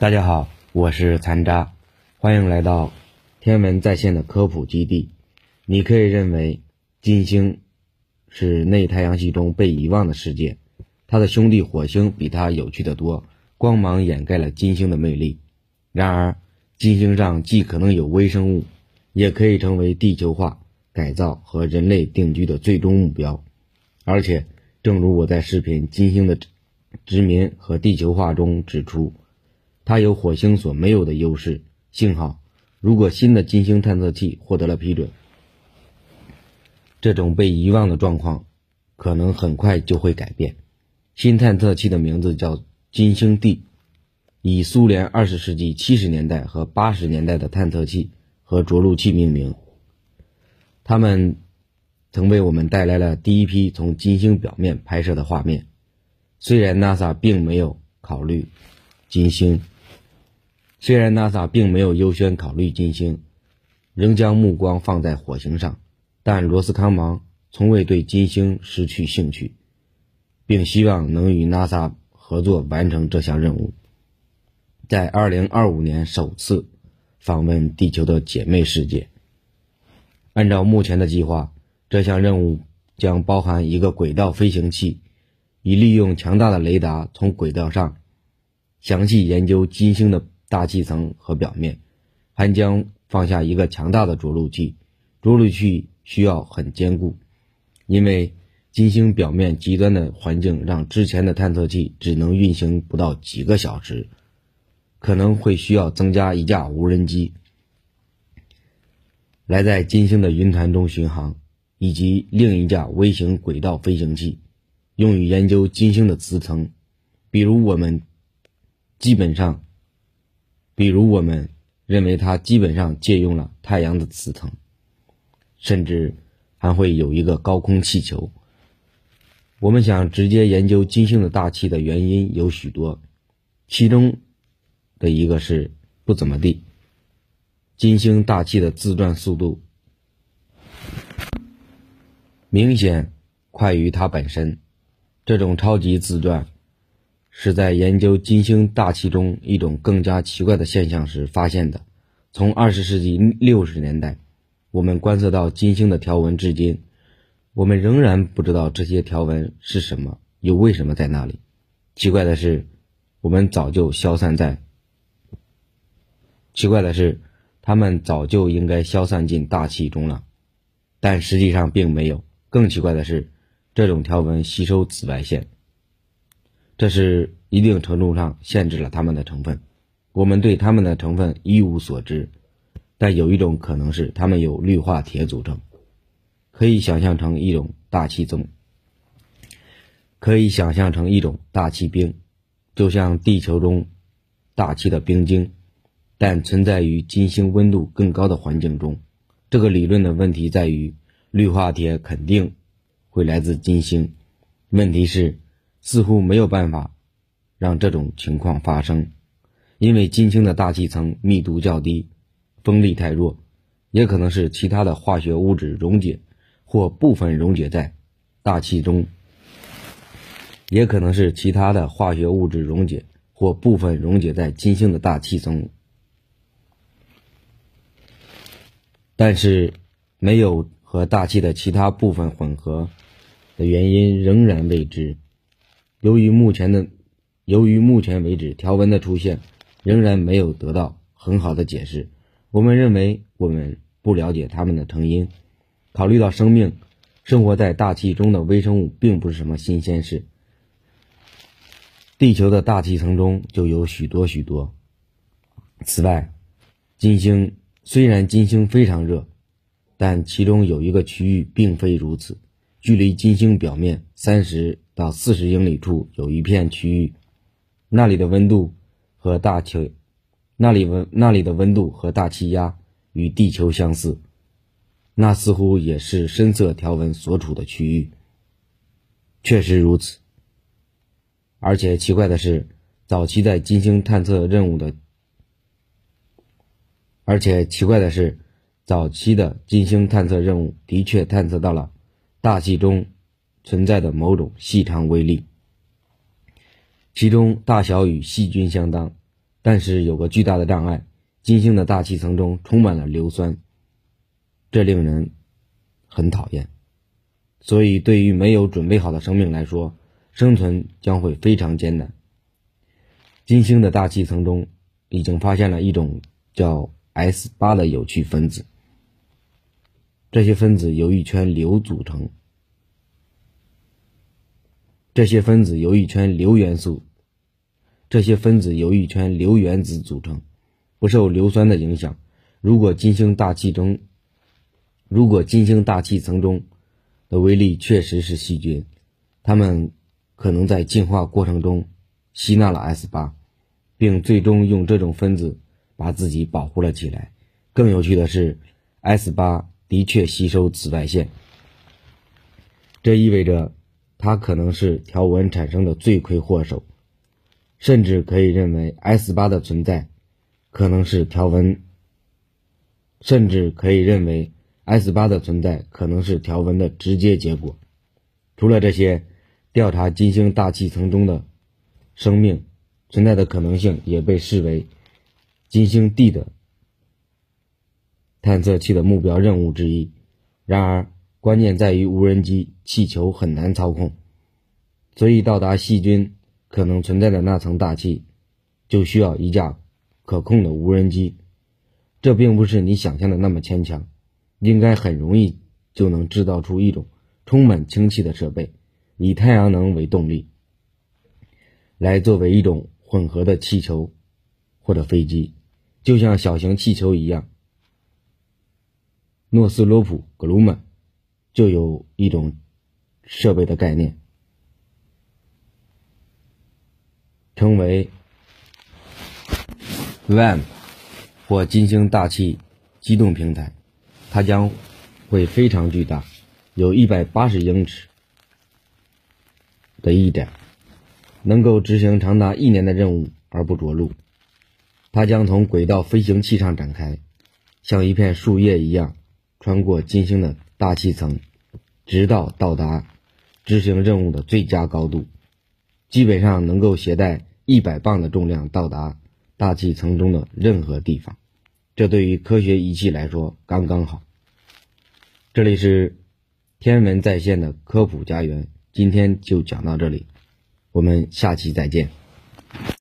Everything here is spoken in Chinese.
大家好，我是残渣，欢迎来到天文在线的科普基地。你可以认为金星是内太阳系中被遗忘的世界，它的兄弟火星比它有趣的多，光芒掩盖了金星的魅力。然而，金星上既可能有微生物，也可以成为地球化改造和人类定居的最终目标。而且，正如我在视频《金星的殖民和地球化》中指出。它有火星所没有的优势。幸好，如果新的金星探测器获得了批准，这种被遗忘的状况可能很快就会改变。新探测器的名字叫“金星 D”，以苏联二十世纪七十年代和八十年代的探测器和着陆器命名。它们曾为我们带来了第一批从金星表面拍摄的画面。虽然 NASA 并没有考虑金星。虽然 NASA 并没有优先考虑金星，仍将目光放在火星上，但罗斯康芒从未对金星失去兴趣，并希望能与 NASA 合作完成这项任务。在2025年首次访问地球的姐妹世界。按照目前的计划，这项任务将包含一个轨道飞行器，以利用强大的雷达从轨道上详细研究金星的。大气层和表面，还将放下一个强大的着陆器。着陆器需要很坚固，因为金星表面极端的环境让之前的探测器只能运行不到几个小时，可能会需要增加一架无人机来在金星的云团中巡航，以及另一架微型轨道飞行器用于研究金星的磁层，比如我们基本上。比如，我们认为它基本上借用了太阳的磁层，甚至还会有一个高空气球。我们想直接研究金星的大气的原因有许多，其中的一个是不怎么地。金星大气的自转速度明显快于它本身，这种超级自转。是在研究金星大气中一种更加奇怪的现象时发现的。从二十世纪六十年代，我们观测到金星的条纹，至今我们仍然不知道这些条纹是什么，又为什么在那里。奇怪的是，我们早就消散在……奇怪的是，它们早就应该消散进大气中了，但实际上并没有。更奇怪的是，这种条纹吸收紫外线。这是一定程度上限制了它们的成分，我们对它们的成分一无所知，但有一种可能是它们有氯化铁组成，可以想象成一种大气层，可以想象成一种大气冰，就像地球中大气的冰晶，但存在于金星温度更高的环境中。这个理论的问题在于，氯化铁肯定会来自金星，问题是。似乎没有办法让这种情况发生，因为金星的大气层密度较低，风力太弱，也可能是其他的化学物质溶解或部分溶解在大气中，也可能是其他的化学物质溶解或部分溶解在金星的大气层，但是没有和大气的其他部分混合的原因仍然未知。由于目前的，由于目前为止条纹的出现仍然没有得到很好的解释，我们认为我们不了解它们的成因。考虑到生命生活在大气中的微生物并不是什么新鲜事，地球的大气层中就有许多许多。此外，金星虽然金星非常热，但其中有一个区域并非如此，距离金星表面三十。到四十英里处有一片区域，那里的温度和大气，那里温那里的温度和大气压与地球相似，那似乎也是深色条纹所处的区域。确实如此，而且奇怪的是，早期在金星探测任务的，而且奇怪的是，早期的金星探测任务的确探测到了大气中。存在的某种细长微粒，其中大小与细菌相当，但是有个巨大的障碍，金星的大气层中充满了硫酸，这令人很讨厌。所以，对于没有准备好的生命来说，生存将会非常艰难。金星的大气层中已经发现了一种叫 S 八的有趣分子，这些分子由一圈硫组成。这些分子由一圈硫元素，这些分子由一圈硫原子组成，不受硫酸的影响。如果金星大气中，如果金星大气层中的微粒确实是细菌，它们可能在进化过程中吸纳了 S 八。并最终用这种分子把自己保护了起来。更有趣的是，S 八的确吸收紫外线，这意味着它可能是条纹产生的罪魁祸首，甚至可以认为 S 八的存在可能是条纹，甚至可以认为 S 八的存在可能是条纹的直接结果。除了这些，调查金星大气层中的生命。存在的可能性也被视为金星 D 的探测器的目标任务之一。然而，关键在于无人机气球很难操控，所以到达细菌可能存在的那层大气，就需要一架可控的无人机。这并不是你想象的那么牵强，应该很容易就能制造出一种充满氢气的设备，以太阳能为动力，来作为一种。混合的气球或者飞机，就像小型气球一样。诺斯罗普·格鲁曼就有一种设备的概念，称为 “WAM” 或金星大气机动平台，它将会非常巨大，有一百八十英尺的翼展。能够执行长达一年的任务而不着陆，它将从轨道飞行器上展开，像一片树叶一样穿过金星的大气层，直到到达执行任务的最佳高度，基本上能够携带一百磅的重量到达大气层中的任何地方。这对于科学仪器来说刚刚好。这里是天文在线的科普家园，今天就讲到这里。我们下期再见。